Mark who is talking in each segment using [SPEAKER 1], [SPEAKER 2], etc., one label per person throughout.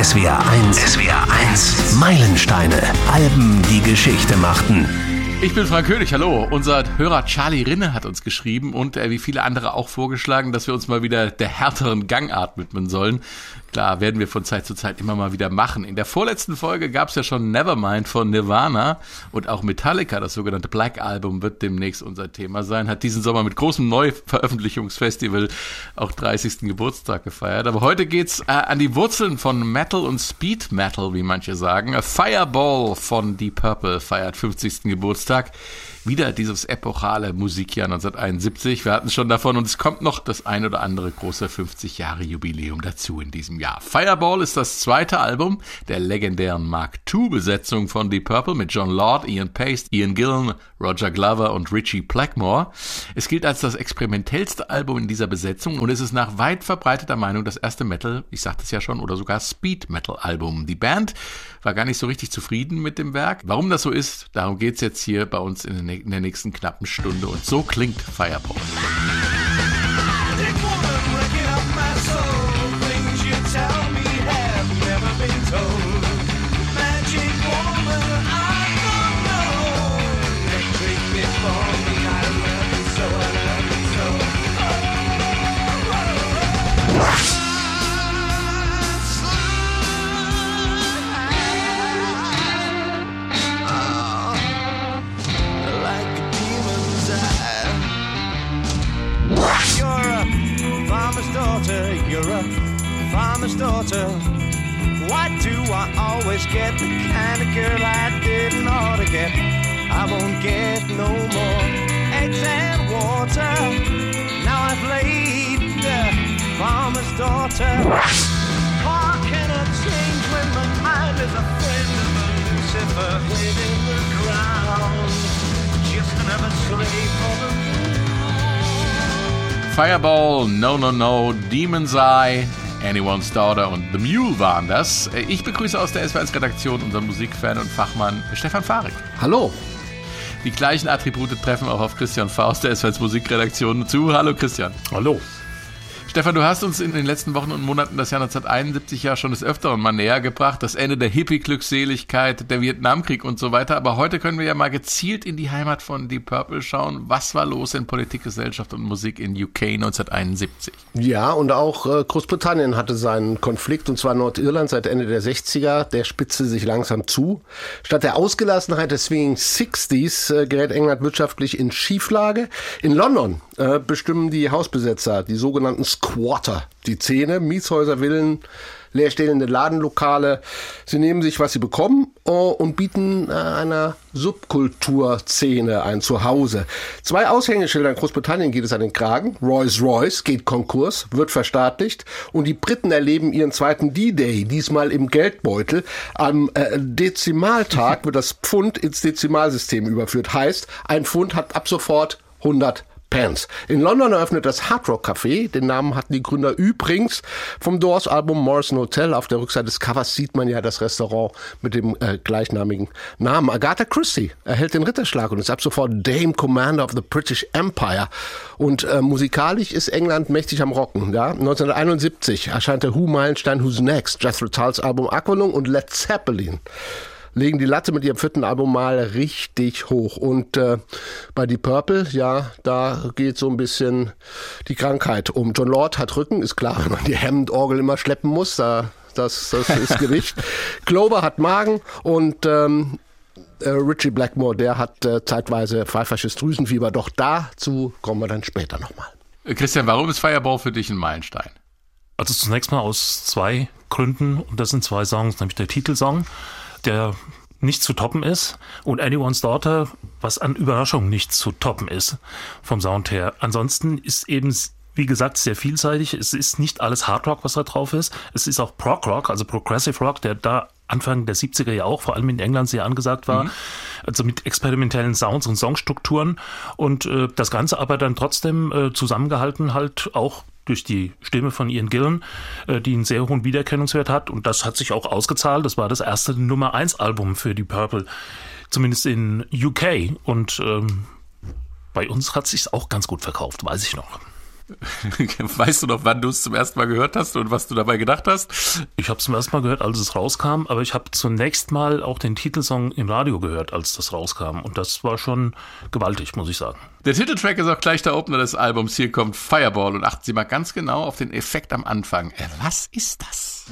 [SPEAKER 1] SWR 1. SWR 1. Meilensteine. Alben, die Geschichte machten.
[SPEAKER 2] Ich bin Frank König, hallo. Unser Hörer Charlie Rinne hat uns geschrieben und äh, wie viele andere auch vorgeschlagen, dass wir uns mal wieder der härteren Gangart widmen sollen. Klar, werden wir von Zeit zu Zeit immer mal wieder machen. In der vorletzten Folge gab es ja schon Nevermind von Nirvana und auch Metallica, das sogenannte Black Album, wird demnächst unser Thema sein. Hat diesen Sommer mit großem Neuveröffentlichungsfestival auch 30. Geburtstag gefeiert. Aber heute geht's äh, an die Wurzeln von Metal und Speed Metal, wie manche sagen. A Fireball von Deep Purple feiert 50. Geburtstag wieder dieses epochale Musikjahr 1971. Wir hatten schon davon und es kommt noch das ein oder andere große 50 Jahre Jubiläum dazu in diesem Jahr. Fireball ist das zweite Album der legendären Mark II Besetzung von Deep Purple mit John Lord, Ian Pace, Ian Gillan, Roger Glover und Richie Blackmore. Es gilt als das experimentellste Album in dieser Besetzung und es ist nach weit verbreiteter Meinung das erste Metal, ich sagte es ja schon, oder sogar Speed Metal Album. Die Band war gar nicht so richtig zufrieden mit dem Werk. Warum das so ist, darum geht's jetzt hier bei uns in der nächsten knappen Stunde und so klingt Fireball. Fireball, No No No, Demon's Eye, Anyone's Daughter und The Mule waren das. Ich begrüße aus der SW1-Redaktion unseren Musikfan und Fachmann Stefan Fahrig.
[SPEAKER 3] Hallo.
[SPEAKER 2] Die gleichen Attribute treffen auch auf Christian Faust der SW1 Musikredaktion zu. Hallo Christian.
[SPEAKER 3] Hallo.
[SPEAKER 2] Stefan, du hast uns in den letzten Wochen und Monaten das Jahr 1971 ja schon des Öfteren mal näher gebracht. Das Ende der Hippie-Glückseligkeit, der Vietnamkrieg und so weiter. Aber heute können wir ja mal gezielt in die Heimat von Deep Purple schauen. Was war los in Politik, Gesellschaft und Musik in UK 1971?
[SPEAKER 3] Ja, und auch äh, Großbritannien hatte seinen Konflikt, und zwar Nordirland seit Ende der 60er. Der spitzte sich langsam zu. Statt der Ausgelassenheit des Swinging 60s äh, gerät England wirtschaftlich in Schieflage. In London äh, bestimmen die Hausbesetzer, die sogenannten Squatter, die Zähne, Mietshäuser, Villen, leerstehende Ladenlokale. Sie nehmen sich, was sie bekommen uh, und bieten uh, einer Subkulturszene ein Zuhause. Zwei Aushängeschilder in Großbritannien geht es an den Kragen. Rolls-Royce geht Konkurs, wird verstaatlicht und die Briten erleben ihren zweiten D-Day, diesmal im Geldbeutel. Am äh, Dezimaltag wird das Pfund ins Dezimalsystem überführt. Heißt, ein Pfund hat ab sofort 100 Pants. In London eröffnet das Hard Rock Café. Den Namen hatten die Gründer übrigens vom Doors Album Morrison Hotel. Auf der Rückseite des Covers sieht man ja das Restaurant mit dem äh, gleichnamigen Namen. Agatha Christie erhält den Ritterschlag und ist ab sofort Dame Commander of the British Empire. Und äh, musikalisch ist England mächtig am Rocken. Ja? 1971 erscheint der Who Meilenstein Who's Next, Jethro Tulls Album Aqualung und Led Zeppelin legen die Latte mit ihrem vierten Album mal richtig hoch. Und äh, bei Deep Purple, ja, da geht so ein bisschen die Krankheit um. John Lord hat Rücken, ist klar, wenn man die Hammond-Orgel immer schleppen muss, da, das, das ist Gewicht. Clover hat Magen und ähm, äh, Richie Blackmore, der hat äh, zeitweise pfeifersches Drüsenfieber. Doch dazu kommen wir dann später nochmal.
[SPEAKER 2] Christian, warum ist Fireball für dich ein Meilenstein?
[SPEAKER 4] Also zunächst mal aus zwei Gründen und das sind zwei Songs, nämlich der Titelsong der nicht zu toppen ist und Anyone's Daughter, was an Überraschung nicht zu toppen ist vom Sound her. Ansonsten ist eben wie gesagt, sehr vielseitig. Es ist nicht alles Hard Rock, was da drauf ist. Es ist auch Prog Rock, also Progressive Rock, der da Anfang der 70er ja auch, vor allem in England, sehr angesagt war. Mhm. Also mit experimentellen Sounds und Songstrukturen. Und äh, das Ganze aber dann trotzdem äh, zusammengehalten halt auch durch die Stimme von Ian Gillen, äh, die einen sehr hohen Wiedererkennungswert hat. Und das hat sich auch ausgezahlt. Das war das erste Nummer 1 Album für die Purple, zumindest in UK. Und ähm, bei uns hat sich auch ganz gut verkauft, weiß ich noch.
[SPEAKER 2] Weißt du noch, wann du es zum ersten Mal gehört hast und was du dabei gedacht hast?
[SPEAKER 4] Ich habe es zum ersten Mal gehört, als es rauskam, aber ich habe zunächst mal auch den Titelsong im Radio gehört, als das rauskam. Und das war schon gewaltig, muss ich sagen.
[SPEAKER 2] Der Titeltrack ist auch gleich der Opener des Albums. Hier kommt Fireball und achten Sie mal ganz genau auf den Effekt am Anfang. Äh, was ist das?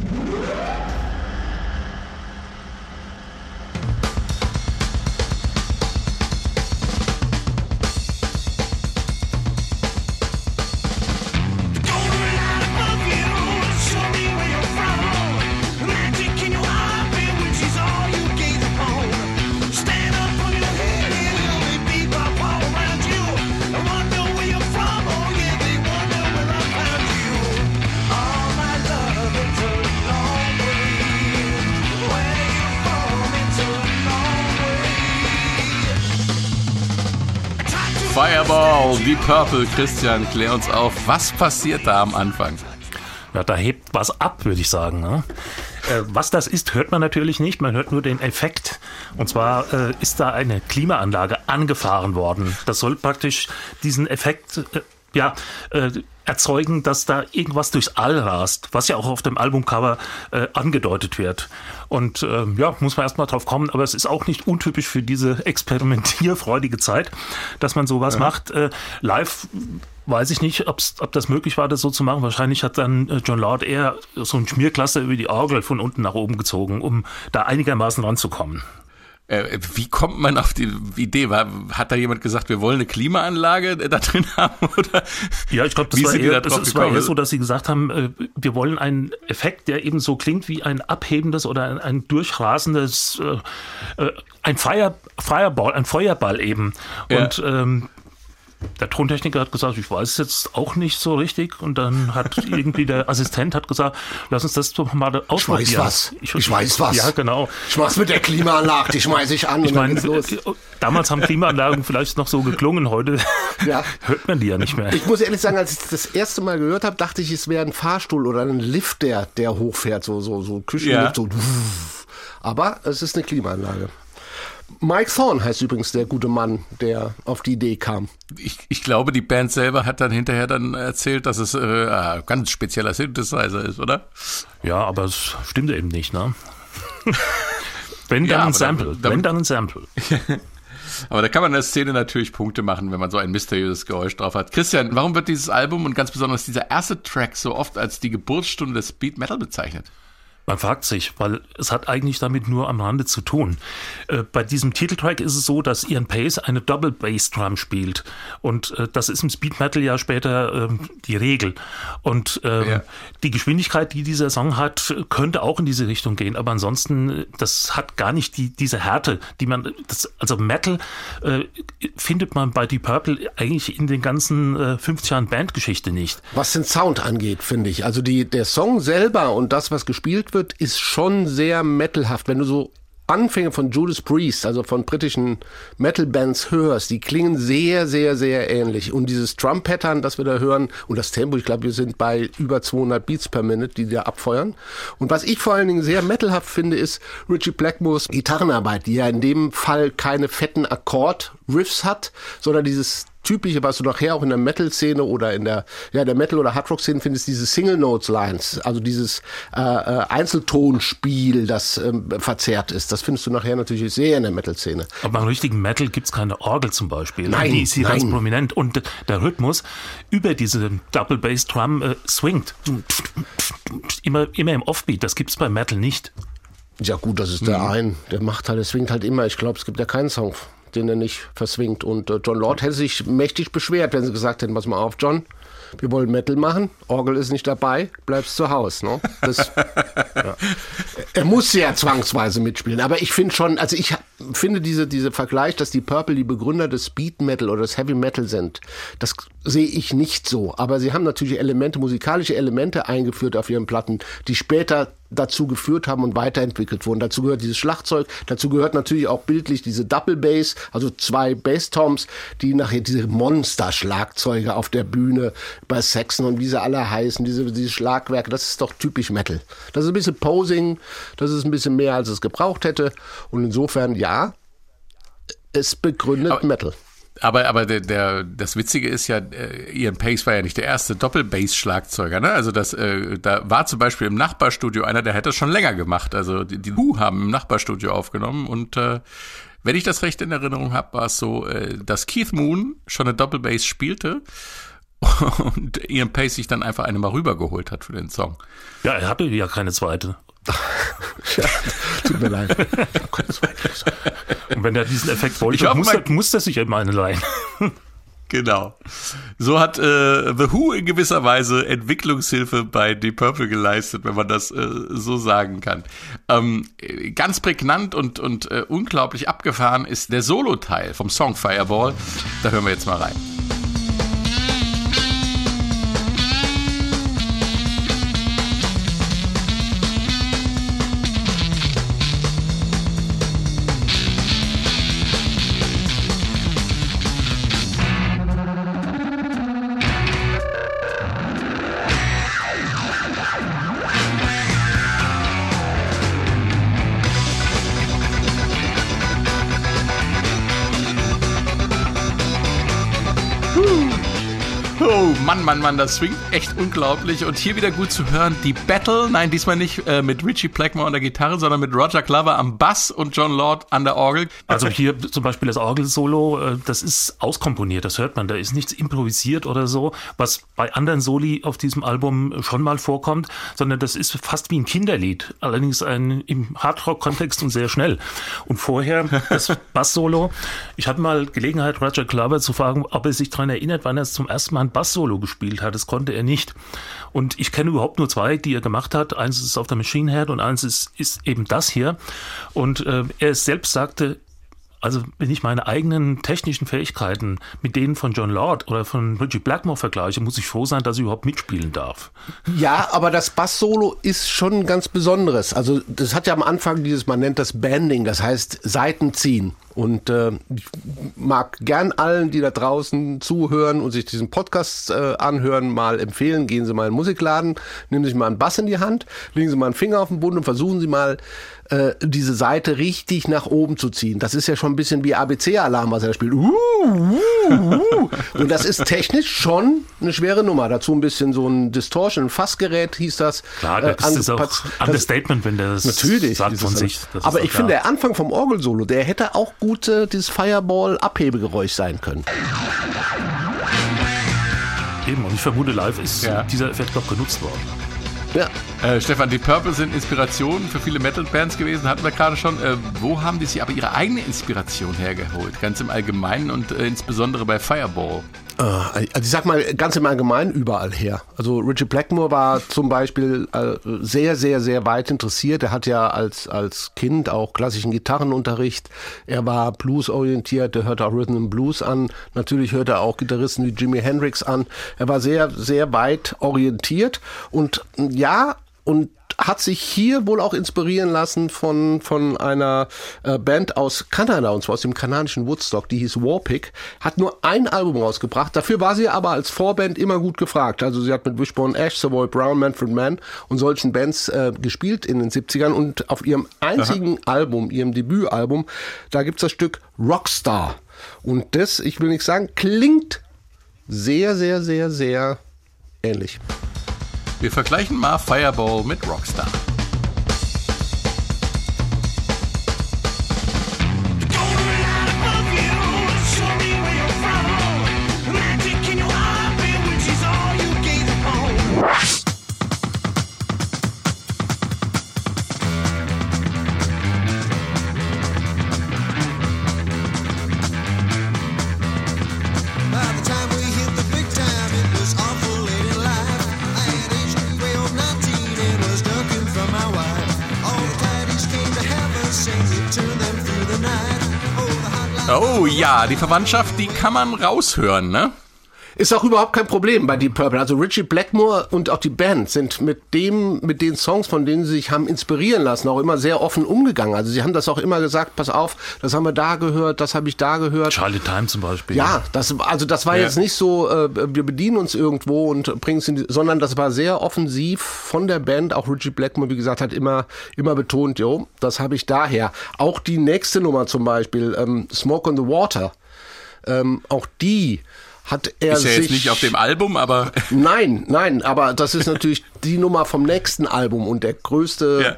[SPEAKER 2] Fireball, Deep Purple. Christian, klär uns auf, was passiert da am Anfang?
[SPEAKER 4] Ja, da hebt was ab, würde ich sagen. Ne? Äh, was das ist, hört man natürlich nicht. Man hört nur den Effekt. Und zwar äh, ist da eine Klimaanlage angefahren worden. Das soll praktisch diesen Effekt äh, ja, äh, erzeugen, dass da irgendwas durchs All rast, was ja auch auf dem Albumcover äh, angedeutet wird. Und äh, ja, muss man erstmal drauf kommen, aber es ist auch nicht untypisch für diese experimentierfreudige Zeit, dass man sowas ja. macht. Äh, live weiß ich nicht, ob's, ob das möglich war, das so zu machen. Wahrscheinlich hat dann äh, John Lord eher so ein Schmierklasse über die Orgel von unten nach oben gezogen, um da einigermaßen ranzukommen.
[SPEAKER 2] Äh, wie kommt man auf die Idee? War, hat da jemand gesagt, wir wollen eine Klimaanlage da drin haben? Oder
[SPEAKER 4] ja, ich glaube, das, war eher, da es war eher so, dass sie gesagt haben, äh, wir wollen einen Effekt, der eben so klingt wie ein abhebendes oder ein, ein durchrasendes, äh, ein Fire, Fireball, ein Feuerball eben. Und ja. ähm, der Tontechniker hat gesagt, ich weiß es jetzt auch nicht so richtig. Und dann hat irgendwie der Assistent hat gesagt, lass uns das doch mal ausprobieren.
[SPEAKER 3] Ich weiß was. Ich, ich weiß was.
[SPEAKER 4] Ja, genau.
[SPEAKER 3] Ich mach's mit der Klimaanlage, die schmeiße ich an
[SPEAKER 4] ich und meine, los. Damals haben Klimaanlagen vielleicht noch so geklungen, heute ja. hört man die ja nicht mehr.
[SPEAKER 3] Ich muss ehrlich sagen, als ich das erste Mal gehört habe, dachte ich, es wäre ein Fahrstuhl oder ein Lift, der, der hochfährt, so, so, so Küchenlift, ja. so. Aber es ist eine Klimaanlage. Mike Thorne heißt übrigens der gute Mann, der auf die Idee kam.
[SPEAKER 2] Ich, ich glaube, die Band selber hat dann hinterher dann erzählt, dass es äh, ein ganz spezieller Synthesizer ist, oder?
[SPEAKER 4] Ja, aber es stimmt eben nicht, ne? Wenn dann ja, ein Sample. Dann, dann, Wenn dann ein Sample.
[SPEAKER 2] aber da kann man in der Szene natürlich Punkte machen, wenn man so ein mysteriöses Geräusch drauf hat. Christian, warum wird dieses Album und ganz besonders dieser erste Track so oft als die Geburtsstunde des Speed Metal bezeichnet?
[SPEAKER 4] Man fragt sich, weil es hat eigentlich damit nur am Rande zu tun. Äh, bei diesem Titeltrack ist es so, dass Ian Pace eine Double Bass Drum spielt und äh, das ist im Speed Metal ja später äh, die Regel. Und ähm, ja. die Geschwindigkeit, die dieser Song hat, könnte auch in diese Richtung gehen, aber ansonsten das hat gar nicht die diese Härte, die man das, also Metal äh, findet man bei Deep Purple eigentlich in den ganzen 50 äh, Jahren Bandgeschichte nicht.
[SPEAKER 3] Was den Sound angeht, finde ich, also die der Song selber und das was gespielt wird wird, ist schon sehr metalhaft. Wenn du so Anfänge von Judas Priest, also von britischen Metal-Bands hörst, die klingen sehr, sehr, sehr ähnlich. Und dieses Drum-Pattern, das wir da hören, und das Tempo, ich glaube, wir sind bei über 200 Beats per Minute, die da abfeuern. Und was ich vor allen Dingen sehr metalhaft finde, ist Richie Blackmores Gitarrenarbeit, die ja in dem Fall keine fetten Akkord-Riffs hat, sondern dieses typische, was du nachher auch in der Metal-Szene oder in der, ja, der Metal- oder Hardrock-Szene findest, diese Single-Notes-Lines, also dieses äh, äh, Einzeltonspiel, das ähm, verzerrt ist. Das findest du nachher natürlich sehr in der Metal-Szene.
[SPEAKER 4] Aber beim richtigen Metal gibt's keine Orgel zum Beispiel.
[SPEAKER 3] Nein,
[SPEAKER 4] Die ist hier
[SPEAKER 3] nein.
[SPEAKER 4] ganz prominent. Und der Rhythmus über diese Double Bass Drum äh, swingt. Immer, immer im Offbeat. Das gibt's bei Metal nicht.
[SPEAKER 3] Ja gut, das ist der mhm. ein. Der macht halt, der swingt halt immer. Ich glaube, es gibt ja keinen Song den er nicht verswingt. Und äh, John Lord hätte sich mächtig beschwert, wenn sie gesagt hätten, pass mal auf, John, wir wollen Metal machen, Orgel ist nicht dabei, bleibst zu Hause. Ne? Das, ja. Er muss ja zwangsweise mitspielen, aber ich finde schon, also ich finde diese, diese Vergleich, dass die Purple die Begründer des Speed Metal oder des Heavy Metal sind, das sehe ich nicht so. Aber sie haben natürlich Elemente, musikalische Elemente eingeführt auf ihren Platten, die später dazu geführt haben und weiterentwickelt wurden. Dazu gehört dieses Schlagzeug, dazu gehört natürlich auch bildlich diese Double Bass, also zwei Bass-Toms, die nachher diese Monster-Schlagzeuge auf der Bühne bei Saxon und wie sie alle heißen, diese, diese Schlagwerke, das ist doch typisch Metal. Das ist ein bisschen Posing, das ist ein bisschen mehr, als es gebraucht hätte und insofern, ja, es begründet Aber Metal.
[SPEAKER 2] Aber, aber der, der, das Witzige ist ja, äh, Ian Pace war ja nicht der erste Doppelbass-Schlagzeuger. Ne? Also das, äh, da war zum Beispiel im Nachbarstudio einer, der hätte das schon länger gemacht. Also die, die Who haben im Nachbarstudio aufgenommen und äh, wenn ich das recht in Erinnerung habe, war es so, äh, dass Keith Moon schon eine Doppelbass spielte und Ian Pace sich dann einfach eine mal rübergeholt hat für den Song.
[SPEAKER 4] Ja, er hatte ja keine zweite.
[SPEAKER 3] Ja, tut mir leid.
[SPEAKER 4] Und wenn er diesen Effekt wollte, muss, er, muss er sich eben eine leihen.
[SPEAKER 2] Genau. So hat äh, The Who in gewisser Weise Entwicklungshilfe bei Deep Purple geleistet, wenn man das äh, so sagen kann. Ähm, ganz prägnant und, und äh, unglaublich abgefahren ist der Solo-Teil vom Song Fireball. Da hören wir jetzt mal rein. Mann, Mann, Mann, das swingt echt unglaublich. Und hier wieder gut zu hören, die Battle, nein, diesmal nicht äh, mit Richie Blackmore an der Gitarre, sondern mit Roger Glover am Bass und John Lord an der Orgel.
[SPEAKER 4] Also hier zum Beispiel das Orgelsolo, äh, das ist auskomponiert, das hört man, da ist nichts improvisiert oder so, was bei anderen Soli auf diesem Album schon mal vorkommt, sondern das ist fast wie ein Kinderlied, allerdings ein, im Hardrock-Kontext und sehr schnell. Und vorher das Bass-Solo, ich hatte mal Gelegenheit, Roger Glover zu fragen, ob er sich daran erinnert, wann er zum ersten Mal Bass-Solo gespielt hat. Das konnte er nicht. Und ich kenne überhaupt nur zwei, die er gemacht hat. Eins ist auf der Machine Head und eins ist, ist eben das hier. Und äh, er selbst sagte, also wenn ich meine eigenen technischen Fähigkeiten mit denen von John Lord oder von Richie Blackmore vergleiche, muss ich froh sein, dass ich überhaupt mitspielen darf.
[SPEAKER 3] Ja, aber das Bass-Solo ist schon ganz Besonderes. Also das hat ja am Anfang dieses, man nennt das Banding, das heißt Seiten ziehen. Und äh, ich mag gern allen, die da draußen zuhören und sich diesen Podcast äh, anhören, mal empfehlen, gehen Sie mal in den Musikladen, nehmen Sie sich mal einen Bass in die Hand, legen Sie mal einen Finger auf den Boden und versuchen Sie mal äh, diese Seite richtig nach oben zu ziehen. Das ist ja schon ein bisschen wie ABC-Alarm, was er spielt. Uh, uh, uh. Und das ist technisch schon eine schwere Nummer. Dazu ein bisschen so ein Distortion, ein Fassgerät hieß das.
[SPEAKER 4] Klar, das äh, ist auch Understatement, wenn der das
[SPEAKER 3] natürlich,
[SPEAKER 4] sagt von sich.
[SPEAKER 3] Aber ich finde, der Anfang vom Orgelsolo, der hätte auch gut äh, dieses Fireball-Abhebegeräusch sein können.
[SPEAKER 4] Eben, und ich vermute, live ist ja. dieser Effekt doch genutzt worden.
[SPEAKER 2] Ja. Äh, Stefan, die Purple sind Inspirationen für viele Metal-Bands gewesen, hatten wir gerade schon. Äh, wo haben die sich aber ihre eigene Inspiration hergeholt? Ganz im Allgemeinen und äh, insbesondere bei Fireball.
[SPEAKER 3] Äh, also ich sag mal ganz im Allgemeinen überall her. Also Richie Blackmore war zum Beispiel äh, sehr, sehr, sehr weit interessiert. Er hat ja als, als Kind auch klassischen Gitarrenunterricht. Er war Blues-orientiert, er hörte auch Rhythm and Blues an. Natürlich hörte er auch Gitarristen wie Jimi Hendrix an. Er war sehr, sehr weit orientiert und ja, und hat sich hier wohl auch inspirieren lassen von, von einer äh, Band aus Kanada, und zwar aus dem kanadischen Woodstock, die hieß Warpick, hat nur ein Album rausgebracht. Dafür war sie aber als Vorband immer gut gefragt. Also sie hat mit Wishbone Ash, Savoy Brown, Manfred Mann und solchen Bands äh, gespielt in den 70ern und auf ihrem einzigen Aha. Album, ihrem Debütalbum, da gibt's das Stück Rockstar. Und das, ich will nicht sagen, klingt sehr, sehr, sehr, sehr ähnlich.
[SPEAKER 2] Wir vergleichen mal Fireball mit Rockstar. Ja, die Verwandtschaft, die kann man raushören, ne?
[SPEAKER 3] Ist auch überhaupt kein Problem bei Deep Purple. Also Richie Blackmore und auch die Band sind mit dem, mit den Songs, von denen sie sich haben inspirieren lassen, auch immer sehr offen umgegangen. Also sie haben das auch immer gesagt, pass auf, das haben wir da gehört, das habe ich da gehört.
[SPEAKER 4] Charlie Time zum Beispiel.
[SPEAKER 3] Ja, das, also das war ja. jetzt nicht so, äh, wir bedienen uns irgendwo und bringen es in die, sondern das war sehr offensiv von der Band. Auch Richie Blackmore, wie gesagt, hat immer, immer betont, jo, das habe ich daher. Auch die nächste Nummer zum Beispiel, ähm, Smoke on the Water Ähm, auch die hat er
[SPEAKER 2] Ist ja
[SPEAKER 3] sich
[SPEAKER 2] jetzt nicht auf dem Album, aber
[SPEAKER 3] Nein, nein, aber das ist natürlich die Nummer vom nächsten Album und der größte
[SPEAKER 2] Ja.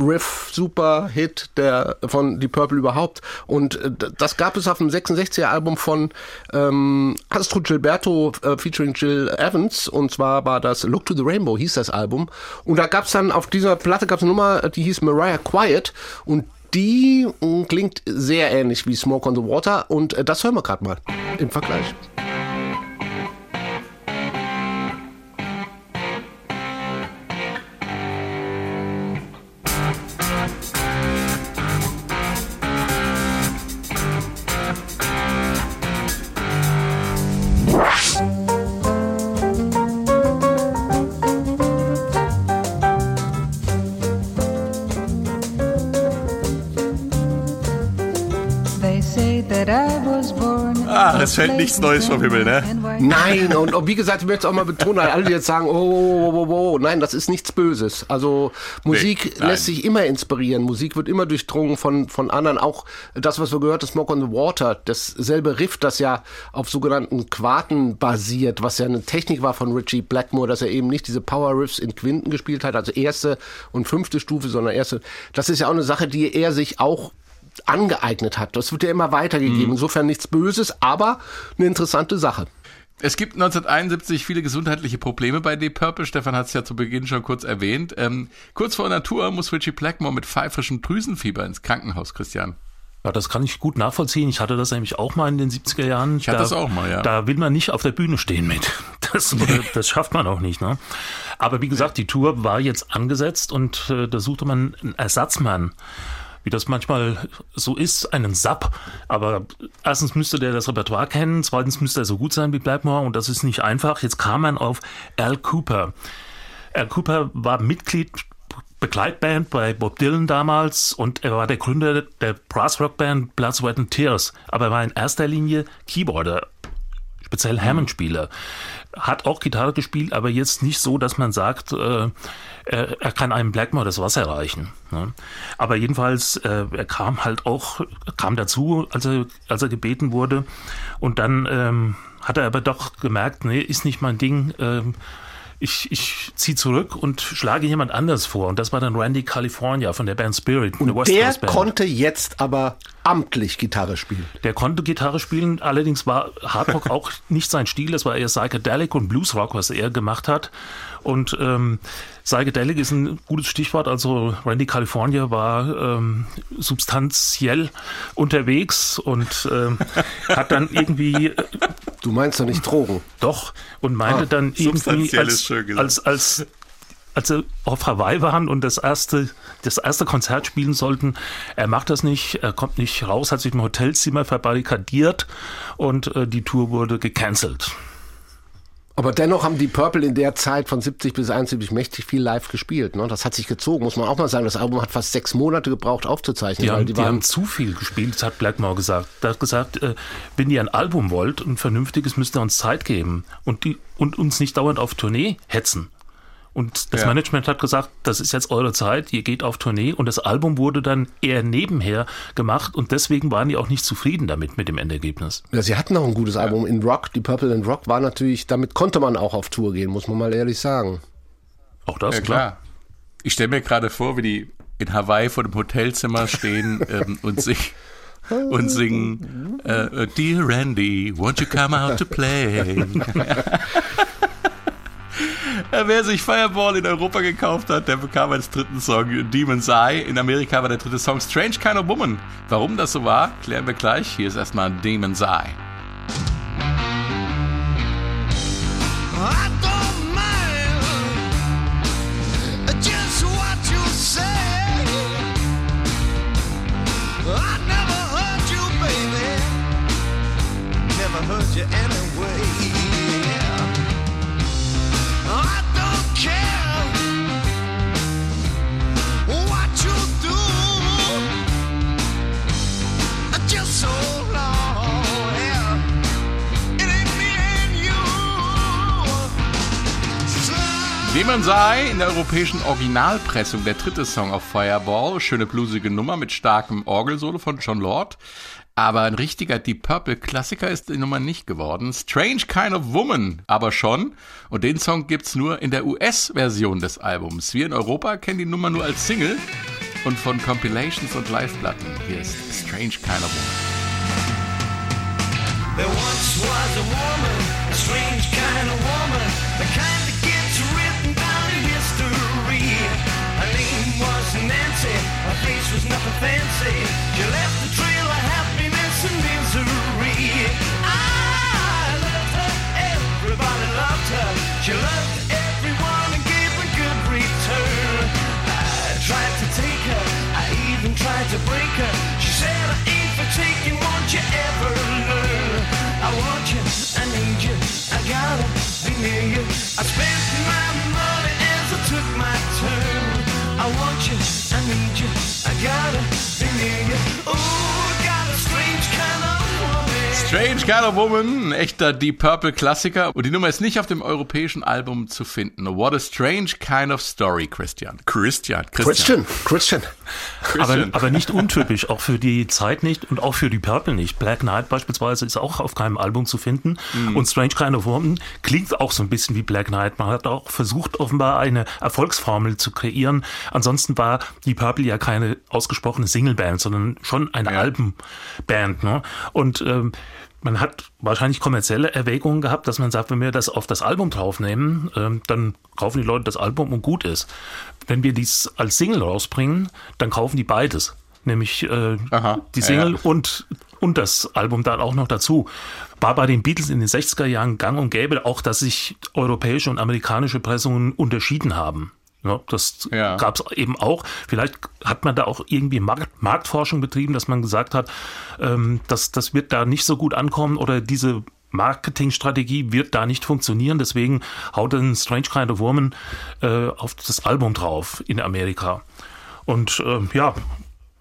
[SPEAKER 3] Riff-Super-Hit der von Deep Purple überhaupt. Und äh, das gab es auf dem 66er Album von ähm, Astro Gilberto äh, featuring Jill Evans und zwar war das Look to the Rainbow hieß das Album. Und da gab es dann auf dieser Platte gab es eine Nummer, die hieß Mariah Quiet und die mh, klingt sehr ähnlich wie Smoke on the Water und äh, das hören wir gerade mal im Vergleich.
[SPEAKER 2] Es fällt nichts Neues vom Himmel, ne?
[SPEAKER 3] Nein, und, und wie gesagt, ich möchte es auch mal betonen, weil alle jetzt sagen, oh, oh, oh, oh, oh, nein, das ist nichts Böses. Also Musik
[SPEAKER 2] nein.
[SPEAKER 3] lässt sich immer inspirieren, Musik wird immer durchdrungen von, von anderen. Auch das, was wir gehört haben, Smoke on the Water, dasselbe Riff, das ja auf sogenannten Quarten basiert, was ja eine Technik war von Richie Blackmore, dass er eben nicht diese Power Riffs in Quinten gespielt hat, also erste und fünfte Stufe, sondern erste. Das ist ja auch eine Sache, die er sich auch angeeignet hat. Das wird ja immer weitergegeben. Insofern nichts Böses, aber eine interessante Sache.
[SPEAKER 2] Es gibt 1971 viele gesundheitliche Probleme bei Deep Purple. Stefan hat es ja zu Beginn schon kurz erwähnt. Ähm, kurz vor Natur muss Richie Blackmore mit pfeifischem Drüsenfieber ins Krankenhaus, Christian.
[SPEAKER 4] Ja, das kann ich gut nachvollziehen. Ich hatte das nämlich auch mal in den 70er Jahren. Ich
[SPEAKER 2] hatte das auch mal, ja.
[SPEAKER 4] Da will man nicht auf der Bühne stehen mit. Das, das schafft man auch nicht. Ne? Aber wie gesagt, die Tour war jetzt angesetzt und äh, da suchte man einen Ersatzmann. Wie das manchmal so ist, einen Sub. Aber erstens müsste der das Repertoire kennen, zweitens müsste er so gut sein wie Blackmore und das ist nicht einfach. Jetzt kam man auf Al Cooper. Al Cooper war Mitglied Begleitband bei Bob Dylan damals und er war der Gründer der Brassrock-Band Blood, Sweat and Tears. Aber er war in erster Linie Keyboarder, speziell Hammond-Spieler. Hat auch Gitarre gespielt, aber jetzt nicht so, dass man sagt, äh, er, er kann einem Blackmore das Wasser reichen. Ne? Aber jedenfalls, äh, er kam halt auch, kam dazu, als er, als er gebeten wurde. Und dann ähm, hat er aber doch gemerkt, nee, ist nicht mein Ding. Ähm, ich, ich ziehe zurück und schlage jemand anders vor. Und das war dann Randy California von der Band Spirit. West
[SPEAKER 3] Der
[SPEAKER 4] Band.
[SPEAKER 3] konnte jetzt aber amtlich Gitarre spielen.
[SPEAKER 4] Der konnte Gitarre spielen, allerdings war Hardrock auch nicht sein Stil, das war eher Psychedelic und Bluesrock, was er gemacht hat. Und ähm, Psychedelic ist ein gutes Stichwort, also Randy California war ähm, substanziell unterwegs und ähm, hat dann irgendwie äh,
[SPEAKER 3] Du meinst doch nicht Drogen.
[SPEAKER 4] doch. Und meinte
[SPEAKER 3] Ah,
[SPEAKER 4] dann irgendwie als, als, als als sie auf Hawaii waren und das erste, das erste Konzert spielen sollten, er macht das nicht, er kommt nicht raus, hat sich im Hotelzimmer verbarrikadiert und äh, die Tour wurde gecancelt.
[SPEAKER 3] Aber dennoch haben die Purple in der Zeit von 70 bis 71 mächtig viel live gespielt. Ne? Das hat sich gezogen, muss man auch mal sagen. Das Album hat fast sechs Monate gebraucht aufzuzeichnen.
[SPEAKER 4] Die,
[SPEAKER 3] weil
[SPEAKER 4] haben,
[SPEAKER 3] die
[SPEAKER 4] die
[SPEAKER 3] waren,
[SPEAKER 4] haben zu viel gespielt, das hat Blackmore gesagt. Er hat gesagt, äh, wenn ihr ein Album wollt, ein vernünftiges, müsst ihr uns Zeit geben und, die, und uns nicht dauernd auf Tournee hetzen. Und das
[SPEAKER 2] Ja.
[SPEAKER 4] Management hat gesagt, das ist jetzt eure Zeit, ihr geht auf Tournee und das Album wurde dann eher nebenher gemacht und deswegen waren die auch nicht zufrieden damit mit dem Endergebnis.
[SPEAKER 3] ja, sie hatten auch ein gutes Album in Rock. Die Purple in Rock war natürlich, damit konnte man auch auf Tour gehen, muss man mal ehrlich sagen.
[SPEAKER 4] Auch das,
[SPEAKER 2] Ja, klar. Ich stelle mir gerade vor, wie die in Hawaii vor dem Hotelzimmer stehen ähm, und, sich, und singen äh, Dear Randy, won't you come out to play? Wer sich Fireball in Europa gekauft hat, der bekam als dritten Song Demon's Eye. In Amerika war der dritte Song Strange Kind of Woman. Warum das so war, klären wir gleich. Hier ist erstmal Demon's Eye.
[SPEAKER 5] I
[SPEAKER 2] Demon's Eye in der europäischen Originalpressung der dritte Song auf Fireball. Schöne bluesige Nummer mit starkem Orgelsolo von John Lord. Aber ein richtiger Deep Purple Klassiker ist die Nummer nicht geworden. Strange Kind of Woman aber schon. Und den Song gibt's nur in der US-Version des Albums. Wir in Europa kennen die Nummer nur als Single und von Compilations und Live-Platten. Hier ist Strange Kind of Woman.
[SPEAKER 5] Was nothing fancy. She left a trail of happiness and misery. I loved her, everybody loved her. She loved everyone and gave a good return. I tried to take her, I even tried to break her. She said, I ain't for taking, won't you ever learn? I want you, I need you, I gotta be near you. Strange kind of woman.
[SPEAKER 2] Strange Kind of Woman, ein echter Deep Purple Klassiker. Und die Nummer ist nicht auf dem europäischen Album zu finden. What a Strange Kind of Story, Christian. Christian, Christian.
[SPEAKER 3] Christian, Christian.
[SPEAKER 4] Aber, aber nicht untypisch, auch für die Zeit nicht und auch für die Purple nicht. Black Knight beispielsweise ist auch auf keinem Album zu finden. Und Strange Kind of Woman klingt auch so ein bisschen wie Black Knight. Man hat auch versucht, offenbar eine Erfolgsformel zu kreieren. Ansonsten war die Purple ja keine ausgesprochene Singleband, sondern schon eine
[SPEAKER 2] Ja.
[SPEAKER 4] Albenband. Ne? Und ähm, man hat wahrscheinlich kommerzielle Erwägungen gehabt, dass man sagt, wenn wir das auf das Album draufnehmen, ähm, dann kaufen die Leute das Album und gut ist. Wenn wir dies als Single rausbringen, dann kaufen die beides. Nämlich äh,
[SPEAKER 2] Aha,
[SPEAKER 4] die Single
[SPEAKER 2] ja.
[SPEAKER 4] und, und das Album dann auch noch dazu. War bei den Beatles in den 60er Jahren gang und gäbe auch, dass sich europäische und amerikanische Pressungen unterschieden haben. Ja, das
[SPEAKER 2] Ja.
[SPEAKER 4] gab es eben auch. Vielleicht hat man da auch irgendwie Markt, Marktforschung betrieben, dass man gesagt hat, ähm, dass das wird da nicht so gut ankommen oder diese Marketingstrategie wird da nicht funktionieren. Deswegen haut ein Strange Kind of Woman äh, auf das Album drauf in Amerika. Und äh, ja,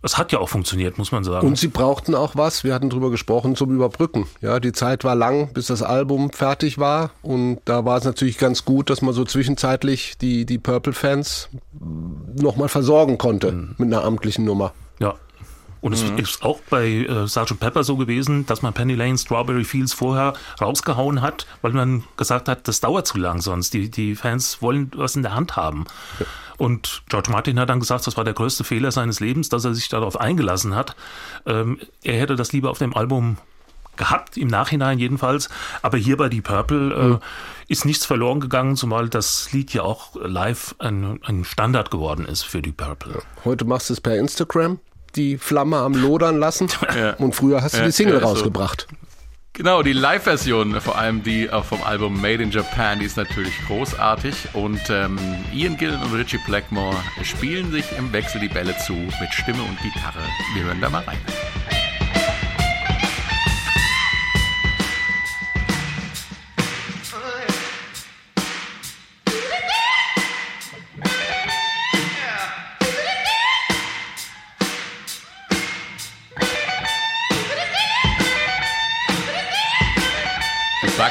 [SPEAKER 4] es hat ja auch funktioniert, muss man sagen.
[SPEAKER 3] Und sie brauchten auch was, wir hatten drüber gesprochen, zum Überbrücken. Ja, die Zeit war lang, bis das Album fertig war. Und da war es natürlich ganz gut, dass man so zwischenzeitlich die, die Purple-Fans nochmal versorgen konnte mit einer amtlichen Nummer.
[SPEAKER 4] Ja. Und es ist auch bei äh, Sgt. Pepper so gewesen, dass man Penny Lane Strawberry Fields vorher rausgehauen hat, weil man gesagt hat, das dauert zu lang sonst. Die, die Fans wollen was in der Hand haben. Und George Martin hat dann gesagt, das war der größte Fehler seines Lebens, dass er sich darauf eingelassen hat. Ähm, er hätte das lieber auf dem Album gehabt, im Nachhinein jedenfalls. Aber hier bei Deep Purple äh, ist nichts verloren gegangen, zumal das Lied ja auch live ein, ein Standard geworden ist für Deep Purple.
[SPEAKER 3] Heute machst du es per Instagram, die Flamme am Lodern lassen.
[SPEAKER 2] Ja.
[SPEAKER 3] Und früher hast du
[SPEAKER 2] Ja,
[SPEAKER 3] die Single
[SPEAKER 2] ja, ist so.
[SPEAKER 3] rausgebracht.
[SPEAKER 2] Genau, die Live-Version, vor allem die äh, vom Album Made in Japan, die ist natürlich großartig. Und ähm, Ian Gillan und Richie Blackmore spielen sich im Wechsel die Bälle zu mit Stimme und Gitarre. Wir hören da mal rein.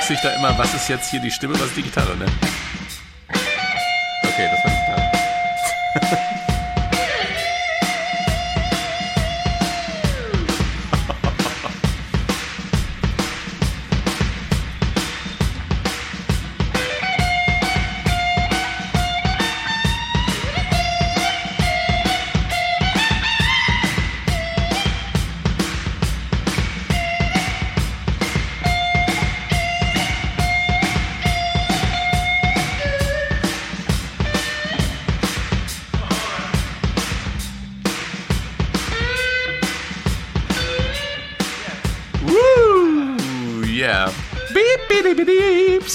[SPEAKER 2] Dich da immer, was ist jetzt hier die Stimme, was ist die Gitarre, ne?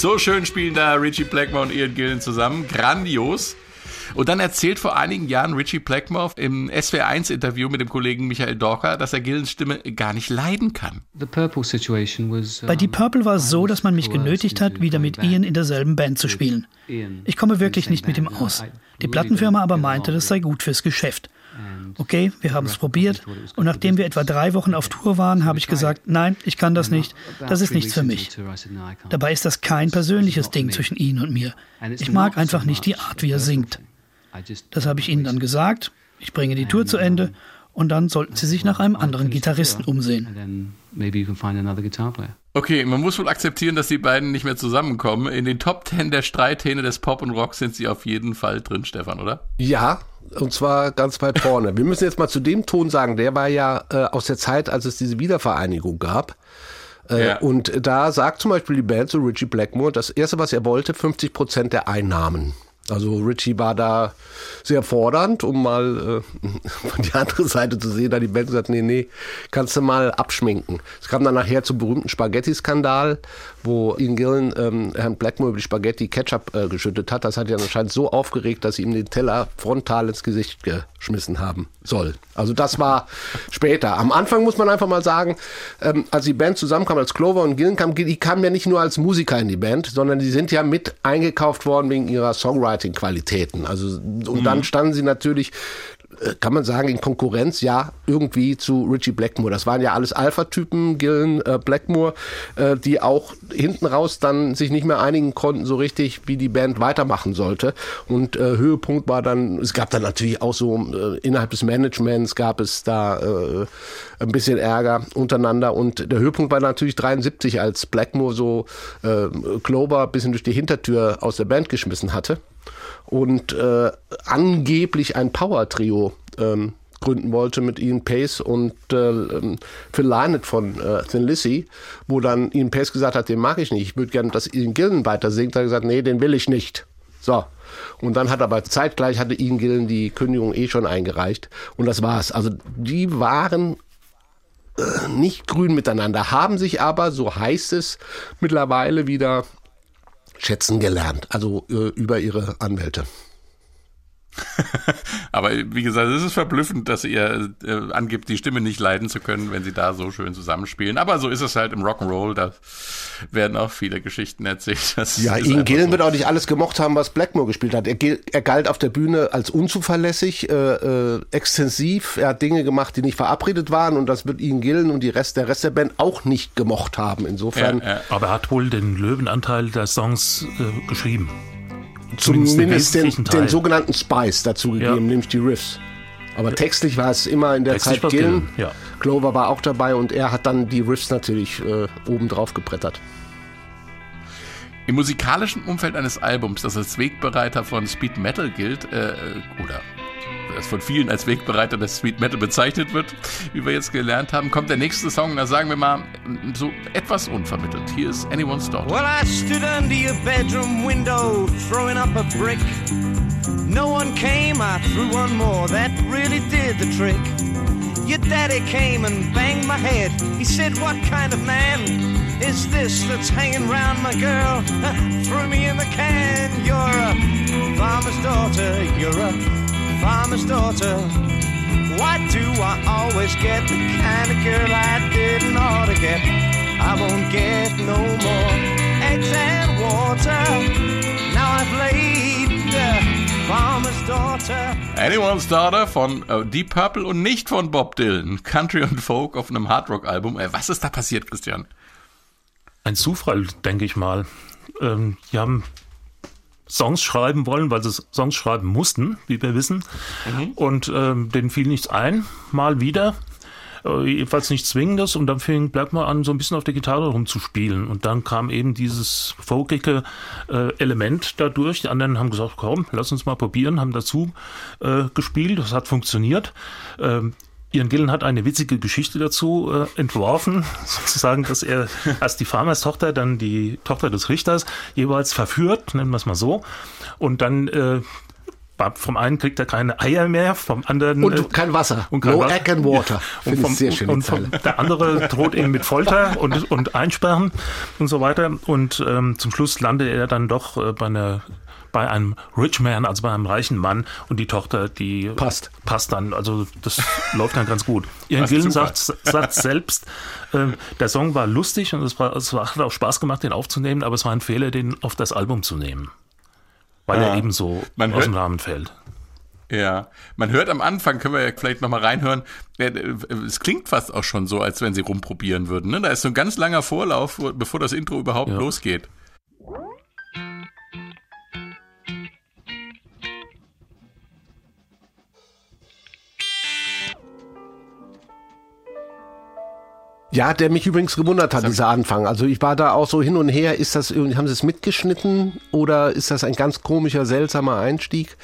[SPEAKER 2] So schön spielen da Richie Blackmore und Ian Gillan zusammen. Grandios. Und dann erzählt vor einigen Jahren Richie Blackmore im SWR1-Interview mit dem Kollegen Michael Dorker, dass er Gillans Stimme gar nicht leiden kann.
[SPEAKER 6] Bei Deep Purple war es so, dass man mich genötigt hat, wieder mit Ian in derselben Band zu spielen. Ich komme wirklich nicht mit ihm aus. Die Plattenfirma aber meinte, das sei gut fürs Geschäft. Okay, wir haben es probiert und nachdem wir etwa drei Wochen auf Tour waren, habe ich gesagt, nein, ich kann das nicht, das ist nichts für mich. Dabei ist das kein persönliches Ding zwischen Ian und mir. Ich mag einfach nicht die Art, wie er singt. Das habe ich ihnen dann gesagt. Ich bringe die Tour zu Ende Und dann sollten Sie sich nach einem anderen Gitarristen umsehen.
[SPEAKER 2] Okay, man muss wohl akzeptieren, dass die beiden nicht mehr zusammenkommen. In den Top Ten der Streithähne des Pop und Rock sind sie auf jeden Fall drin, Stefan, oder?
[SPEAKER 3] Ja, und zwar ganz weit vorne. Wir müssen jetzt mal zu dem Ton sagen, der war ja äh, aus der Zeit, als es diese Wiedervereinigung gab. Äh, ja. Und da sagt zum Beispiel die Band, so Richie Blackmore, das erste, was er wollte, 50 Prozent der Einnahmen. Also Richie war da sehr fordernd, um mal äh, die andere Seite zu sehen. Da die Band gesagt, nee, nee, kannst du mal abschminken. Es kam dann nachher zum berühmten Spaghetti-Skandal, wo Ian Gillen ähm, Herrn Blackmore über die Spaghetti Ketchup äh, geschüttet hat. Das hat ihn anscheinend so aufgeregt, dass sie ihm den Teller frontal ins Gesicht geschmissen haben soll. Also das war später. Am Anfang muss man einfach mal sagen, ähm, als die Band zusammenkam, als Clover und Gillen kamen, die kamen ja nicht nur als Musiker in die Band, sondern die sind ja mit eingekauft worden wegen ihrer Songwriting-Qualitäten. Also und mhm. dann standen sie natürlich kann man sagen, in Konkurrenz ja irgendwie zu Richie Blackmore. Das waren ja alles Alpha-Typen, Gillen, äh, Blackmore, äh, die auch hinten raus dann sich nicht mehr einigen konnten, so richtig, wie die Band weitermachen sollte. Und äh, Höhepunkt war dann, es gab dann natürlich auch so äh, innerhalb des Managements gab es da äh, ein bisschen Ärger untereinander. Und der Höhepunkt war natürlich 73, als Blackmore so äh, Clover ein bisschen durch die Hintertür aus der Band geschmissen hatte und äh, angeblich ein Power-Trio ähm, gründen wollte mit Ian Pace und äh, ähm, Phil Lynott von äh, Thin Lizzy, wo dann Ian Pace gesagt hat, den mag ich nicht, ich würde gerne, dass Ian Gillen weiter singt. Er hat gesagt, nee, den will ich nicht. So. Und dann hat aber zeitgleich hatte Ian Gillen die Kündigung eh schon eingereicht und das war's. Also die waren äh, nicht grün miteinander, haben sich aber, so heißt es, mittlerweile wieder schätzen gelernt, also äh, über ihre Anwälte.
[SPEAKER 2] Aber wie gesagt, es ist verblüffend, dass ihr äh, angibt, die Stimme nicht leiden zu können, wenn sie da so schön zusammenspielen. Aber so ist es halt im Rock'n'Roll. Da werden auch viele Geschichten erzählt.
[SPEAKER 3] Das ja, Ian Gillen so. wird auch nicht alles gemocht haben, was Blackmore gespielt hat. Er, er galt auf der Bühne als unzuverlässig, äh, äh, extensiv. Er hat Dinge gemacht, die nicht verabredet waren. Und das wird Ian Gillen und die Rest, der Rest der Band auch nicht gemocht haben. Insofern. Ja,
[SPEAKER 4] ja. Aber er hat wohl den Löwenanteil der Songs äh, geschrieben
[SPEAKER 3] zumindest den, den, den, sogenannten Spice dazu gegeben, ja. nämlich die Riffs. Aber textlich war es immer in der textlich Zeit Gillen. Ja. Clover war auch dabei und er hat dann die Riffs natürlich äh, oben drauf gebrettert.
[SPEAKER 2] Im musikalischen Umfeld eines Albums, das als Wegbereiter von Speed Metal gilt, äh oder das von vielen als Wegbereiter des Sweet Metal bezeichnet wird, wie wir jetzt gelernt haben, kommt der nächste Song, da sagen wir mal so etwas unvermittelt. Hier ist Anyone's Daughter.
[SPEAKER 5] Well, I stood under your bedroom window, throwing up a brick. No one came, I threw one more, that really did the trick. Your daddy came and banged my head. He said, What kind of man is this that's hanging round my girl? Threw me in the can. You're a farmer's daughter. You're a farmer's daughter. Why do I always get the kind of girl I didn't ought to get? I won't get no more eggs and water. Now I've laid the farmer's daughter.
[SPEAKER 2] Anyone's Daughter von äh, Deep Purple und nicht von Bob Dylan. Country und Folk auf einem Hardrock-Album. Äh, was ist da passiert, Christian?
[SPEAKER 4] Ein Zufall, denke ich mal. Ähm, die haben Songs schreiben wollen, weil sie Songs schreiben mussten, wie wir wissen. Mhm. Und ähm, denen fiel nichts ein, mal wieder. Äh, jedenfalls nichts Zwingendes. Und dann fing Blackmore an, so ein bisschen auf der Gitarre rumzuspielen. Und dann kam eben dieses folkige äh, Element dadurch. Die anderen haben gesagt, komm, lass uns mal probieren, haben dazu äh, gespielt. Das hat funktioniert. Ähm, Ian Gillen hat eine witzige Geschichte dazu äh, entworfen, sozusagen, dass er als die Farmerstochter dann die Tochter des Richters jeweils verführt, nennen wir es mal so, und dann äh, vom einen kriegt er keine Eier mehr, vom anderen
[SPEAKER 3] und äh, kein Wasser,
[SPEAKER 4] und kein
[SPEAKER 3] no egg and water.
[SPEAKER 4] Und, vom, sehr schön und vom, der andere droht ihm mit Folter und, und Einsperren und so weiter. Und ähm, zum Schluss landet er dann doch äh, bei einer bei einem Rich Man, also bei einem reichen Mann und die Tochter, die
[SPEAKER 3] passt,
[SPEAKER 4] passt dann. Also das läuft dann ganz gut. Ian Gillen sagt, sagt selbst, äh, der Song war lustig und es, war, es hat auch Spaß gemacht, den aufzunehmen, aber es war ein Fehler, den auf das Album zu nehmen, weil ja. er eben so Man aus dem Rahmen fällt.
[SPEAKER 2] Ja, man hört am Anfang, können wir ja vielleicht nochmal reinhören, es klingt fast auch schon so, als wenn sie rumprobieren würden. Ne? Da ist so ein ganz langer Vorlauf, bevor das Intro überhaupt ja. losgeht.
[SPEAKER 3] Ja, der mich übrigens gewundert hat, dieser Anfang. Also ich war da auch so hin und her. Ist das irgendwie, haben sie es mitgeschnitten oder ist das ein ganz komischer, seltsamer Einstieg?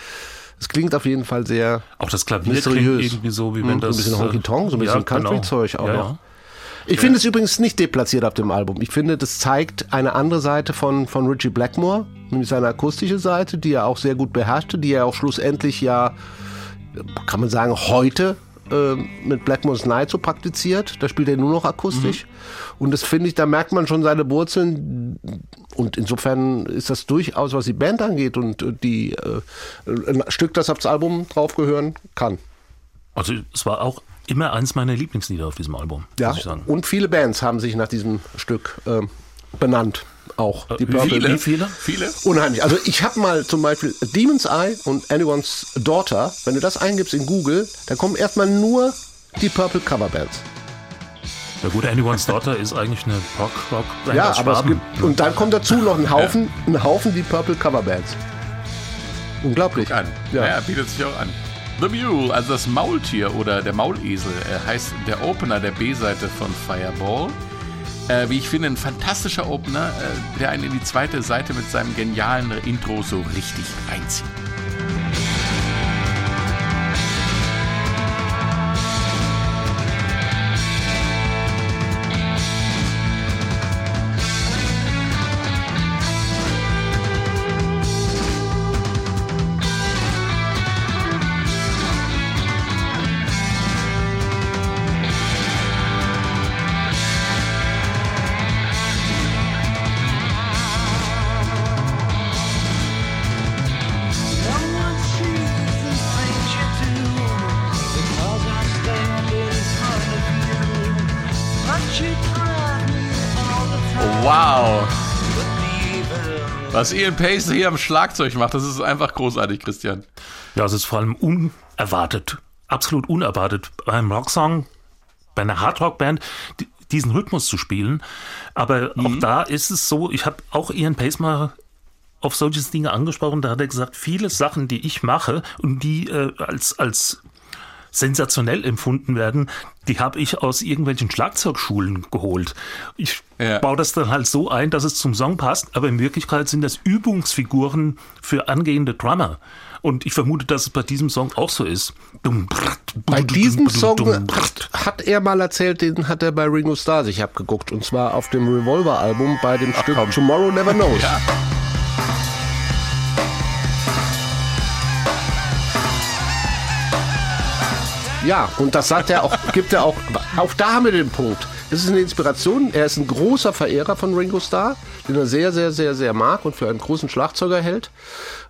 [SPEAKER 3] Es klingt auf jeden Fall sehr
[SPEAKER 4] Auch das Klavier
[SPEAKER 3] mysteriös.
[SPEAKER 4] klingt irgendwie so, wie wenn das...
[SPEAKER 3] so ein bisschen
[SPEAKER 4] äh,
[SPEAKER 3] Honky Tonk, so ein
[SPEAKER 4] ja,
[SPEAKER 3] bisschen
[SPEAKER 4] genau.
[SPEAKER 3] Country-Zeug auch
[SPEAKER 4] ja,
[SPEAKER 3] noch.
[SPEAKER 4] Ja.
[SPEAKER 3] Ich finde es übrigens nicht deplatziert auf dem Album. Ich finde, das zeigt eine andere Seite von, von Richie Blackmore, nämlich seine akustische Seite, die er auch sehr gut beherrschte, die er auch schlussendlich ja, kann man sagen, heute äh, mit Blackmore's Night so praktiziert. Da spielt er nur noch akustisch. Und das finde ich, da merkt man schon seine Wurzeln. Und insofern ist das durchaus, was die Band angeht und äh, die äh, ein Stück, das aufs Album draufgehören kann.
[SPEAKER 4] Also es war auch immer eins meiner Lieblingslieder auf diesem Album,
[SPEAKER 3] Ja,
[SPEAKER 4] muss ich sagen.
[SPEAKER 3] und viele Bands haben sich nach diesem Stück ähm, benannt. Auch die
[SPEAKER 4] wie
[SPEAKER 3] Purple.
[SPEAKER 4] viele? Wie viele?
[SPEAKER 2] Viele?
[SPEAKER 3] Unheimlich. Also ich habe mal zum Beispiel Demon's Eye und Anyone's Daughter. Wenn du das eingibst in Google, dann kommen erstmal nur die Purple Coverbands.
[SPEAKER 4] Ja gut, Anyone's Daughter ist eigentlich eine Rock-Rock-Band
[SPEAKER 3] Ja,
[SPEAKER 4] aus
[SPEAKER 3] aber es gibt und dann kommt dazu noch ein Haufen, ein Haufen die Purple Coverbands. Unglaublich.
[SPEAKER 2] an.
[SPEAKER 3] Ja.
[SPEAKER 2] Ja. bietet sich auch an. The Mule, also das Maultier oder der Maulesel, äh, heißt der Opener der B-Seite von Fireball. Äh, wie ich finde, ein fantastischer Opener, äh, der einen in die zweite Seite mit seinem genialen Intro so richtig reinzieht. Was Ian Pace hier am Schlagzeug macht, das ist einfach großartig, Christian.
[SPEAKER 4] Ja, es ist vor allem unerwartet, absolut unerwartet beim Rocksong, bei einer Hardrock-Band die- diesen Rhythmus zu spielen. Aber auch da ist es so, ich habe auch Ian Pace mal auf solche Dinge angesprochen, da hat er gesagt, viele Sachen, die ich mache und die äh, als, als sensationell empfunden werden, die habe ich aus irgendwelchen Schlagzeugschulen geholt. Ich
[SPEAKER 2] Ja.
[SPEAKER 4] baue das dann halt so ein, dass es zum Song passt, aber in Wirklichkeit sind das Übungsfiguren für angehende Drummer. Und ich vermute, dass es bei diesem Song auch so ist.
[SPEAKER 3] Bei diesem Song hat, hat er mal erzählt, den hat er bei Ringo Starr sich abgeguckt. Und zwar auf dem Revolver-Album bei dem Stück
[SPEAKER 2] komm.
[SPEAKER 3] Tomorrow Never Knows.
[SPEAKER 2] Ja.
[SPEAKER 3] Ja, und das sagt er auch, gibt er auch, auch da haben wir den Punkt. Es ist eine Inspiration. Er ist ein großer Verehrer von Ringo Starr, den er sehr, sehr, sehr, sehr mag und für einen großen Schlagzeuger hält.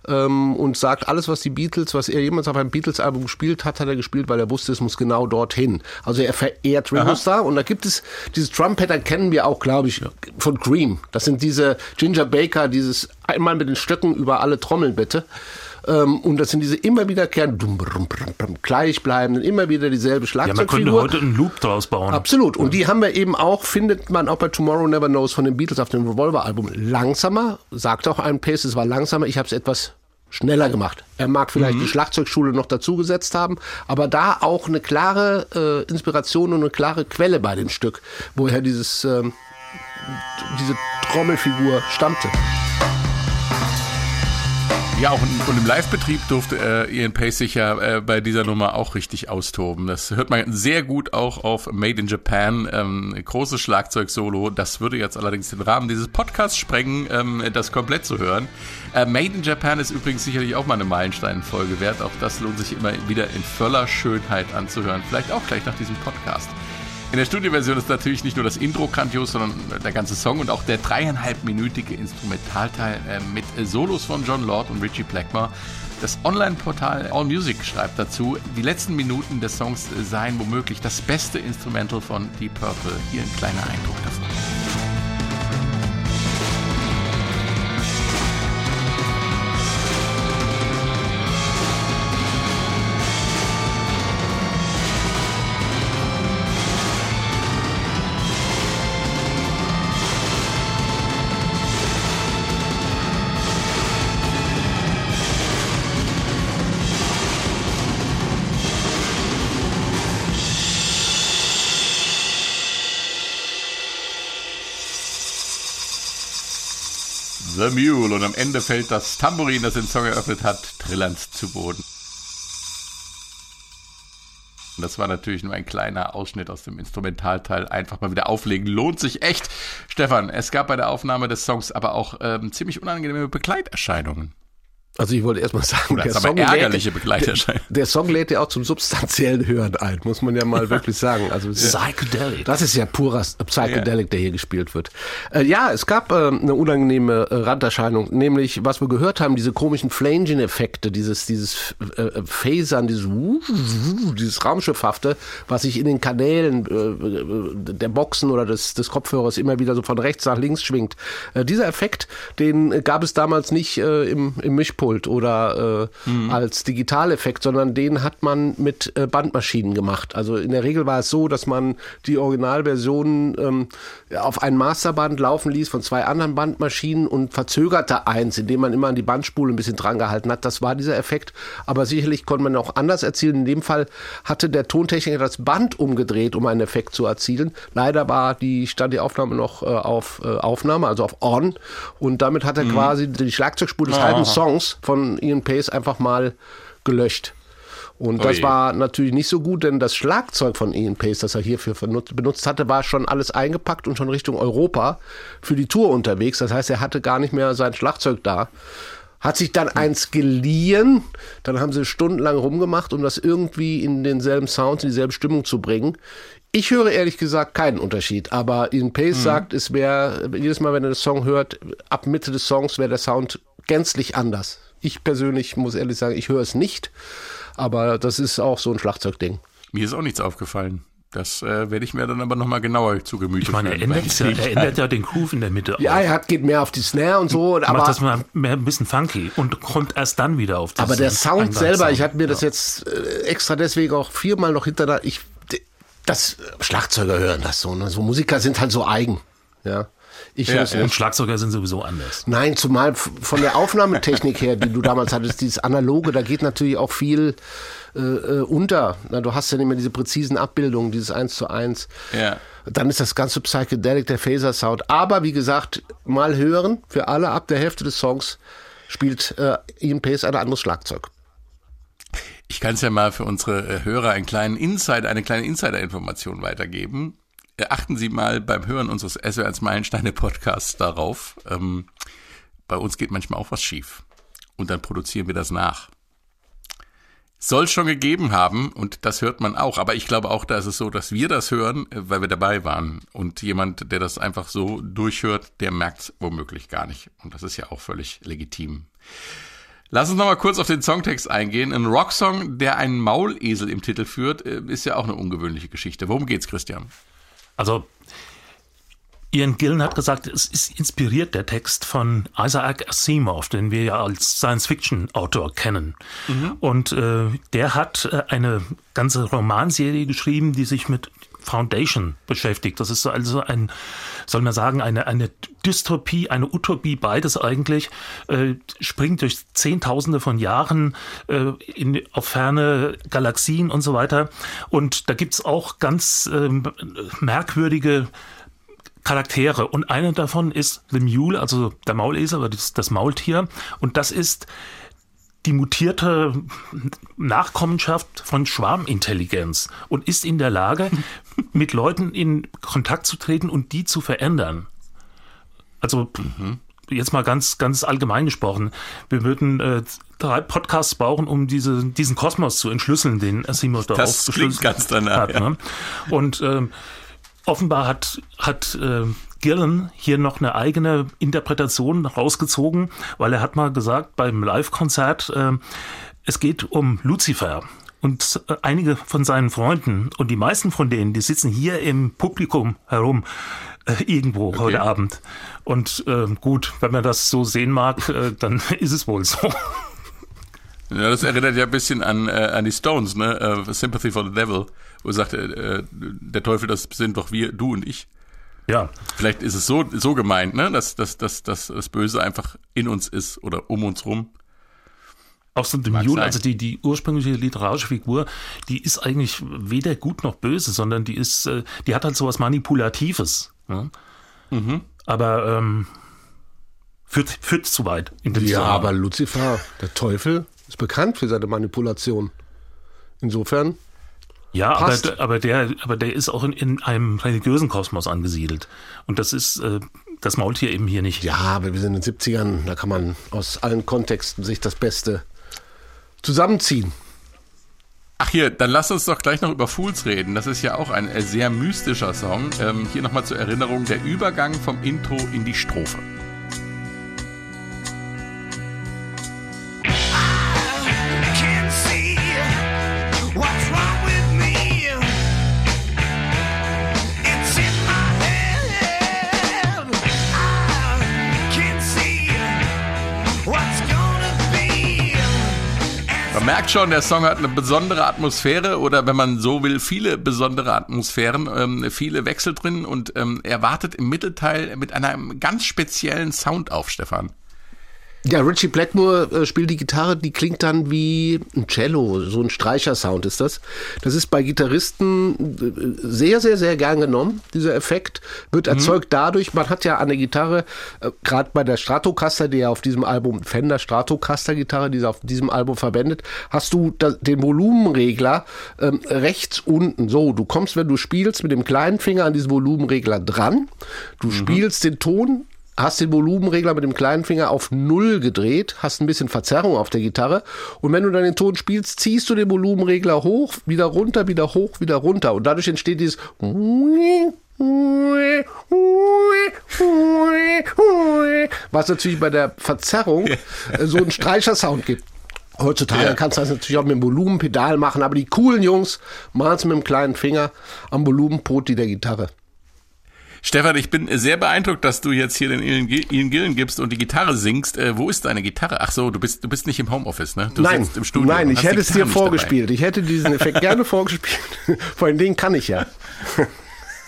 [SPEAKER 3] Ähm, und sagt, alles, was die Beatles, was er jemals auf einem Beatles-Album gespielt hat, hat er gespielt, weil er wusste, es muss genau dorthin. Also er verehrt Ringo Starr. Und da gibt es dieses Drum-Pattern, kennen wir auch, glaube ich, von Cream. Das sind diese Ginger Baker, dieses einmal mit den Stöcken über alle Trommeln bitte. Ähm, und das sind diese immer wiederkehrenden, gleichbleibenden, immer wieder dieselbe
[SPEAKER 4] Ja, man könnte
[SPEAKER 3] Schlagzeugfigur.
[SPEAKER 4] heute einen Loop draus bauen.
[SPEAKER 3] Absolut. Und die haben wir eben auch, findet man auch bei Tomorrow Never Knows von den Beatles auf dem Revolver-Album. Langsamer, sagt auch ein Pace, es war langsamer, ich habe es etwas schneller gemacht. Er mag vielleicht
[SPEAKER 4] Mhm.
[SPEAKER 3] die Schlagzeugschule noch dazugesetzt haben, aber da auch eine klare äh, Inspiration und eine klare Quelle bei dem Stück, woher dieses, ähm, diese Trommelfigur stammte.
[SPEAKER 2] Ja, auch in, und im Live-Betrieb durfte äh, Ian Pace sich ja äh, bei dieser Nummer auch richtig austoben. Das hört man sehr gut auch auf Made in Japan. Ähm, großes Schlagzeug-Solo. Das würde jetzt allerdings den Rahmen dieses Podcasts sprengen, ähm, das komplett zu hören. Äh, Made in Japan ist übrigens sicherlich auch mal eine Meilenstein-Folge wert. Auch das lohnt sich immer wieder in voller Schönheit anzuhören. Vielleicht auch gleich nach diesem Podcast. In der Studioversion ist natürlich nicht nur das Intro grandios, sondern der ganze Song und auch der dreieinhalbminütige Instrumentalteil äh, mit Solos von John Lord und Richie Blackmore. Das Online-Portal AllMusic schreibt dazu, die letzten Minuten des Songs seien womöglich das beste Instrumental von Deep Purple. Hier ein kleiner Eindruck davon. The Mule. Und am Ende fällt das Tambourin, das den Song eröffnet hat, trillernd zu Boden. Das war natürlich nur ein kleiner Ausschnitt aus dem Instrumentalteil. Einfach mal wieder auflegen. Lohnt sich echt. Stefan, es gab bei der Aufnahme des Songs aber auch ähm, ziemlich unangenehme Begleiterscheinungen.
[SPEAKER 3] Also ich wollte erstmal sagen, der Song,
[SPEAKER 2] ärgerliche
[SPEAKER 3] lädt, der, der Song lädt ja auch zum substanziellen Hören ein, muss man ja mal wirklich sagen. Also
[SPEAKER 4] Psychedelic.
[SPEAKER 3] Das ist ja purer Psychedelic, der hier gespielt wird. Äh, ja, es gab äh, eine unangenehme äh, Randerscheinung, nämlich, was wir gehört haben, diese komischen Flanging-Effekte, dieses, dieses äh, äh, Phasern, dieses, dieses Raumschiffhafte, was sich in den Kanälen äh, der Boxen oder des, des Kopfhörers immer wieder so von rechts nach links schwingt. Äh, dieser Effekt, den äh, gab es damals nicht äh, im, im Mischpult oder äh, als Digitaleffekt, sondern den hat man mit äh, Bandmaschinen gemacht. Also in der Regel war es so, dass man die Originalversion ähm, auf ein Masterband laufen ließ von zwei anderen Bandmaschinen und verzögerte eins, indem man immer an die Bandspule ein bisschen dran gehalten hat. Das war dieser Effekt. Aber sicherlich konnte man auch anders erzielen. In dem Fall hatte der Tontechniker das Band umgedreht, um einen Effekt zu erzielen. Leider war die, stand die Aufnahme noch äh, auf äh, Aufnahme, also auf On. Und damit hat er quasi die Schlagzeugspur des halben Songs von Ian Pace einfach mal gelöscht. Und das
[SPEAKER 2] Ui.
[SPEAKER 3] war natürlich nicht so gut, denn das Schlagzeug von Ian Pace, das er hierfür benutzt, benutzt hatte, war schon alles eingepackt und schon Richtung Europa für die Tour unterwegs. Das heißt, er hatte gar nicht mehr sein Schlagzeug da. Hat sich dann eins geliehen, dann haben sie stundenlang rumgemacht, um das irgendwie in denselben Sound, in dieselbe Stimmung zu bringen. Ich höre ehrlich gesagt keinen Unterschied, aber Ian Pace sagt, es wäre, jedes Mal, wenn er den Song hört, ab Mitte des Songs wäre der Sound gänzlich anders. Ich persönlich muss ehrlich sagen, ich höre es nicht, aber das ist auch so ein Schlagzeugding.
[SPEAKER 2] Mir ist auch nichts aufgefallen. Das äh, werde ich mir dann aber nochmal genauer zu Gemüte
[SPEAKER 4] Ich meine, er ändert, ja, er ändert ja den Groove in der Mitte.
[SPEAKER 3] Ja,
[SPEAKER 4] auf.
[SPEAKER 3] er hat, geht mehr auf die Snare und so,
[SPEAKER 4] macht
[SPEAKER 3] aber,
[SPEAKER 4] das mal mehr ein bisschen funky und kommt erst dann wieder auf das
[SPEAKER 3] aber der Sound selber, ich habe mir das
[SPEAKER 4] Ja.
[SPEAKER 3] jetzt äh, extra deswegen auch viermal noch hintereinander, ich, das Schlagzeuger hören das so, ne? so Musiker sind halt so eigen, ja. Ich
[SPEAKER 2] Ja.
[SPEAKER 4] Und. Schlagzeuger sind sowieso anders.
[SPEAKER 3] Nein, zumal von der Aufnahmetechnik her, die du damals hattest, dieses Analoge, da geht natürlich auch viel äh, äh, unter. Na, du hast ja nicht mehr diese präzisen Abbildungen, dieses Eins zu eins.
[SPEAKER 2] Ja.
[SPEAKER 3] Dann ist das ganze Psychedelic, der Phaser-Sound. Aber wie gesagt, mal hören, für alle ab der Hälfte des Songs spielt äh, Ian Pace ein anderes Schlagzeug.
[SPEAKER 2] Ich kann es ja mal für unsere äh, Hörer einen kleinen Insider, eine kleine Insider-Information weitergeben. Äh, Achten Sie mal beim Hören unseres SWR1 Meilensteine Podcasts darauf. Ähm, bei uns geht manchmal auch was schief. Und dann produzieren wir das nach. Soll es schon gegeben haben und das hört man auch. Aber ich glaube auch, da ist es so, dass wir das hören, äh, weil wir dabei waren. Und jemand, der das einfach so durchhört, der merkt es womöglich gar nicht. Und das ist ja auch völlig legitim. Lass uns noch mal kurz auf den Songtext eingehen. Ein Rocksong, der einen Maulesel im Titel führt, äh, ist ja auch eine ungewöhnliche Geschichte. Worum geht's, Christian?
[SPEAKER 4] Also Ian Gillen hat gesagt, es ist inspiriert der Text von Isaac Asimov, den wir ja als Science-Fiction-Autor kennen. Und äh, der hat äh, eine ganze Romanserie geschrieben, die sich mit Foundation beschäftigt. Das ist also ein, soll man sagen, eine, eine Dystopie, eine Utopie, beides eigentlich, äh, springt durch Zehntausende von Jahren äh, in, auf ferne Galaxien und so weiter. Und da gibt's auch ganz ähm, merkwürdige Charaktere und einer davon ist The Mule, also der Maulesel, aber das, das Maultier und das ist die mutierte Nachkommenschaft von Schwarmintelligenz und ist in der Lage, mit Leuten in Kontakt zu treten und die zu verändern. Also jetzt mal ganz, ganz allgemein gesprochen, wir würden äh, drei Podcasts brauchen, um diese, diesen Kosmos zu entschlüsseln, den Asimov da
[SPEAKER 2] Das
[SPEAKER 4] aufgeschlüsselt
[SPEAKER 2] ganz danach,
[SPEAKER 4] hat.
[SPEAKER 2] ja.
[SPEAKER 4] Ne? Und ähm, offenbar hat, hat äh, Gillen hier noch eine eigene Interpretation rausgezogen, weil er hat mal gesagt beim Live-Konzert, äh, es geht um Lucifer. Und äh, einige von seinen Freunden und die meisten von denen, die sitzen hier im Publikum herum äh, irgendwo heute Abend. Und äh, gut, wenn man das so sehen mag, äh, dann ist es wohl so.
[SPEAKER 2] Ja, das erinnert ja ein bisschen an, an die Stones, ne? Äh, Sympathy for the Devil, wo er sagte, äh, der Teufel, das sind doch wir, du und ich.
[SPEAKER 4] Ja,
[SPEAKER 2] Vielleicht ist es so, so gemeint, ne? Dass, dass, dass, dass das Böse einfach in uns ist oder um uns rum.
[SPEAKER 4] Auch so The
[SPEAKER 2] Mag
[SPEAKER 4] Mule,
[SPEAKER 2] sein.
[SPEAKER 4] also die, die ursprüngliche literarische Figur, die ist eigentlich weder gut noch böse, sondern die ist, äh, die hat halt sowas Manipulatives. Ne? Aber ähm, führt, führt zu weit. In dem
[SPEAKER 3] Ja, aber Lucifer, der Teufel, ist bekannt für seine Manipulation. Insofern,
[SPEAKER 4] Ja, aber,
[SPEAKER 3] Passt.
[SPEAKER 4] aber, der, aber der ist auch in, in einem religiösen Kosmos angesiedelt. Und das ist äh, das Maultier eben hier nicht.
[SPEAKER 3] ja, aber wir sind in den 70ern, da kann man aus allen Kontexten sich das Beste zusammenziehen.
[SPEAKER 2] Ach hier, dann lass uns doch gleich noch über Fools reden. Das ist ja auch ein äh, sehr mystischer Song. Ähm, hier nochmal zur Erinnerung der Übergang vom Intro in die Strophe. Merkt schon, der Song hat eine besondere Atmosphäre oder wenn man so will, viele besondere Atmosphären, ähm, viele Wechsel drin und ähm, er wartet im Mittelteil mit einem ganz speziellen Sound auf, Stefan.
[SPEAKER 3] Ja, Richie Blackmore äh, spielt die Gitarre, die klingt dann wie ein Cello, so ein Streichersound ist das. Das ist bei Gitarristen äh, sehr, sehr, sehr gern genommen, dieser Effekt. Wird erzeugt dadurch, man hat ja an der Gitarre, äh, gerade bei der Stratocaster, die ja auf diesem Album, Fender Stratocaster Gitarre, die sie auf diesem Album verwendet, hast du da, den Volumenregler ähm, rechts unten. So, du kommst, wenn du spielst, mit dem kleinen Finger an diesen Volumenregler dran. Du spielst den Ton hast den Volumenregler mit dem kleinen Finger auf Null gedreht, hast ein bisschen Verzerrung auf der Gitarre und wenn du dann den Ton spielst, ziehst du den Volumenregler hoch, wieder runter, wieder hoch, wieder runter und dadurch entsteht dieses was natürlich bei der Verzerrung äh, so einen Streichersound gibt. Heutzutage
[SPEAKER 2] Ja.
[SPEAKER 3] kannst du das natürlich auch mit dem Volumenpedal machen, aber die coolen Jungs machen es mit dem kleinen Finger am Volumenpoti der Gitarre.
[SPEAKER 2] Stefan, ich bin sehr beeindruckt, dass du jetzt hier den Ian Gi- Ian Gillen gibst und die Gitarre singst. Äh, wo ist deine Gitarre? Ach so, du bist, du bist nicht im Homeoffice, ne? Du
[SPEAKER 3] Nein,
[SPEAKER 2] sitzt im Studio.
[SPEAKER 3] nein, ich hätte es dir
[SPEAKER 2] nicht dabei.
[SPEAKER 3] vorgespielt. Ich hätte diesen Effekt gerne vorgespielt. Vor allen Dingen kann ich ja.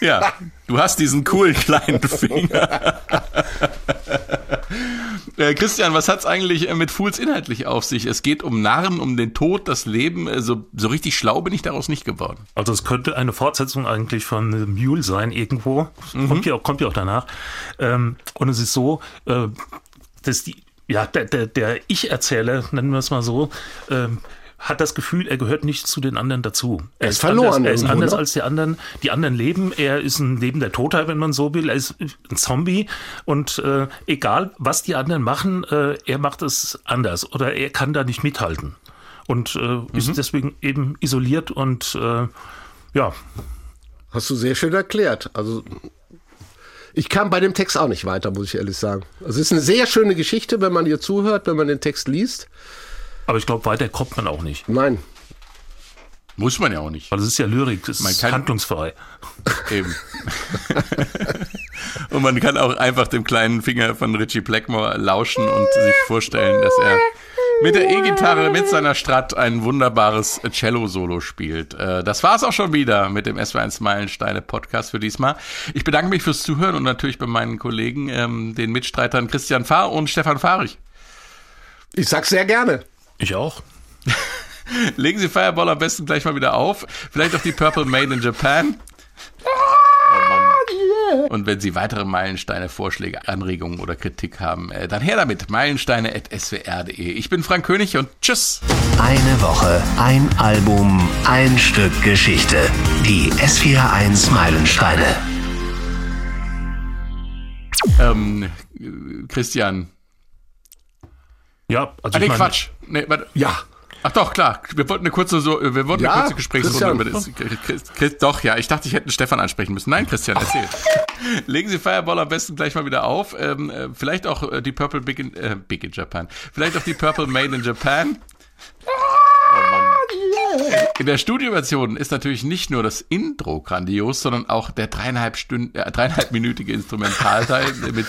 [SPEAKER 2] Ja, du hast diesen coolen kleinen Finger. Äh, Christian, was hat's eigentlich äh, mit Fools inhaltlich auf sich? Es geht um Narren, um den Tod, das Leben. Äh, So, richtig schlau bin ich daraus nicht geworden.
[SPEAKER 4] Also es könnte eine Fortsetzung eigentlich von äh, Mule sein irgendwo. Kommt ja auch, kommt ja auch danach. Ähm, und es ist so, äh, dass die, ja, der, der, der Ich-Erzähler, nennen wir es mal so, ähm, hat das Gefühl, er gehört nicht zu den anderen dazu. Er,
[SPEAKER 3] ist verloren
[SPEAKER 4] Anders, er ist
[SPEAKER 3] irgendwo,
[SPEAKER 4] anders
[SPEAKER 3] ne?
[SPEAKER 4] als die anderen. Die anderen leben. Er ist ein lebender Toter, wenn man so will. Er ist ein Zombie. Und äh, egal, was die anderen machen, äh, er macht es anders. Oder er kann da nicht mithalten. Und äh, ist deswegen eben isoliert und äh, ja,
[SPEAKER 3] Hast du sehr schön erklärt. Also ich kam bei dem Text auch nicht weiter, muss ich ehrlich sagen. Also es ist eine sehr schöne Geschichte, wenn man ihr zuhört, wenn man den Text liest.
[SPEAKER 4] Aber ich glaube, weiter kommt man auch nicht.
[SPEAKER 3] Nein,
[SPEAKER 2] Muss man ja auch nicht.
[SPEAKER 4] Weil es ist ja Lyrik, es
[SPEAKER 2] Man
[SPEAKER 4] ist
[SPEAKER 2] kann-
[SPEAKER 4] handlungsfrei.
[SPEAKER 2] Eben. und man kann auch einfach dem kleinen Finger von Richie Blackmore lauschen und sich vorstellen, dass er mit der E-Gitarre, mit seiner Strat ein wunderbares Cello-Solo spielt. Äh, Das war's auch schon wieder mit dem SW1 Meilensteine Podcast für diesmal. Ich bedanke mich fürs Zuhören und natürlich bei meinen Kollegen, ähm, den Mitstreitern Christian Fahr und Stefan Fahrich.
[SPEAKER 3] ich sag's sehr gerne.
[SPEAKER 4] Ich auch.
[SPEAKER 2] Legen Sie Fireball am besten gleich mal wieder auf. Vielleicht auch die Purple Made in Japan. Oh Mann. Und wenn Sie weitere Meilensteine, Vorschläge, Anregungen oder Kritik haben, äh, dann her damit. Meilensteine.swr.de. Ich bin Frank König und tschüss.
[SPEAKER 1] Eine Woche, ein Album, ein Stück Geschichte. Die S41 Meilensteine.
[SPEAKER 2] Ähm, äh, Christian.
[SPEAKER 4] Ja, also
[SPEAKER 2] Ah, nee,
[SPEAKER 4] ich meine,
[SPEAKER 2] Quatsch. Nee, warte.
[SPEAKER 3] Ja.
[SPEAKER 2] Ach doch, klar. Wir wollten eine kurze, so, wir wollten
[SPEAKER 3] Ja,
[SPEAKER 2] eine kurze Gesprächsrunde über das. Chris, Chris, doch, ja. Ich dachte, ich hätte einen Stefan ansprechen müssen. Nein, Christian, erzähl. Legen Sie Fireball am besten gleich mal wieder auf. Ähm, äh, vielleicht auch äh, die Purple Big in, äh, Big in Japan. Vielleicht auch die Purple Made in Japan. Oh. In der Studioversion ist natürlich nicht nur das Intro grandios, sondern auch der dreieinhalb Stunden, äh, dreieinhalbminütige Instrumentalteil mit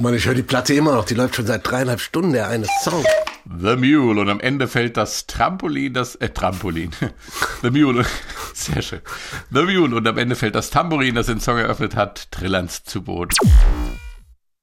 [SPEAKER 3] Mann, ich höre die Platte immer noch. Die läuft schon seit dreieinhalb Stunden, der eine Song.
[SPEAKER 2] The Mule und am Ende fällt das Trampolin, das äh, Trampolin. The Mule, sehr schön. The Mule und am Ende fällt das Tambourin, das den Song eröffnet hat, trillernd zu Boden.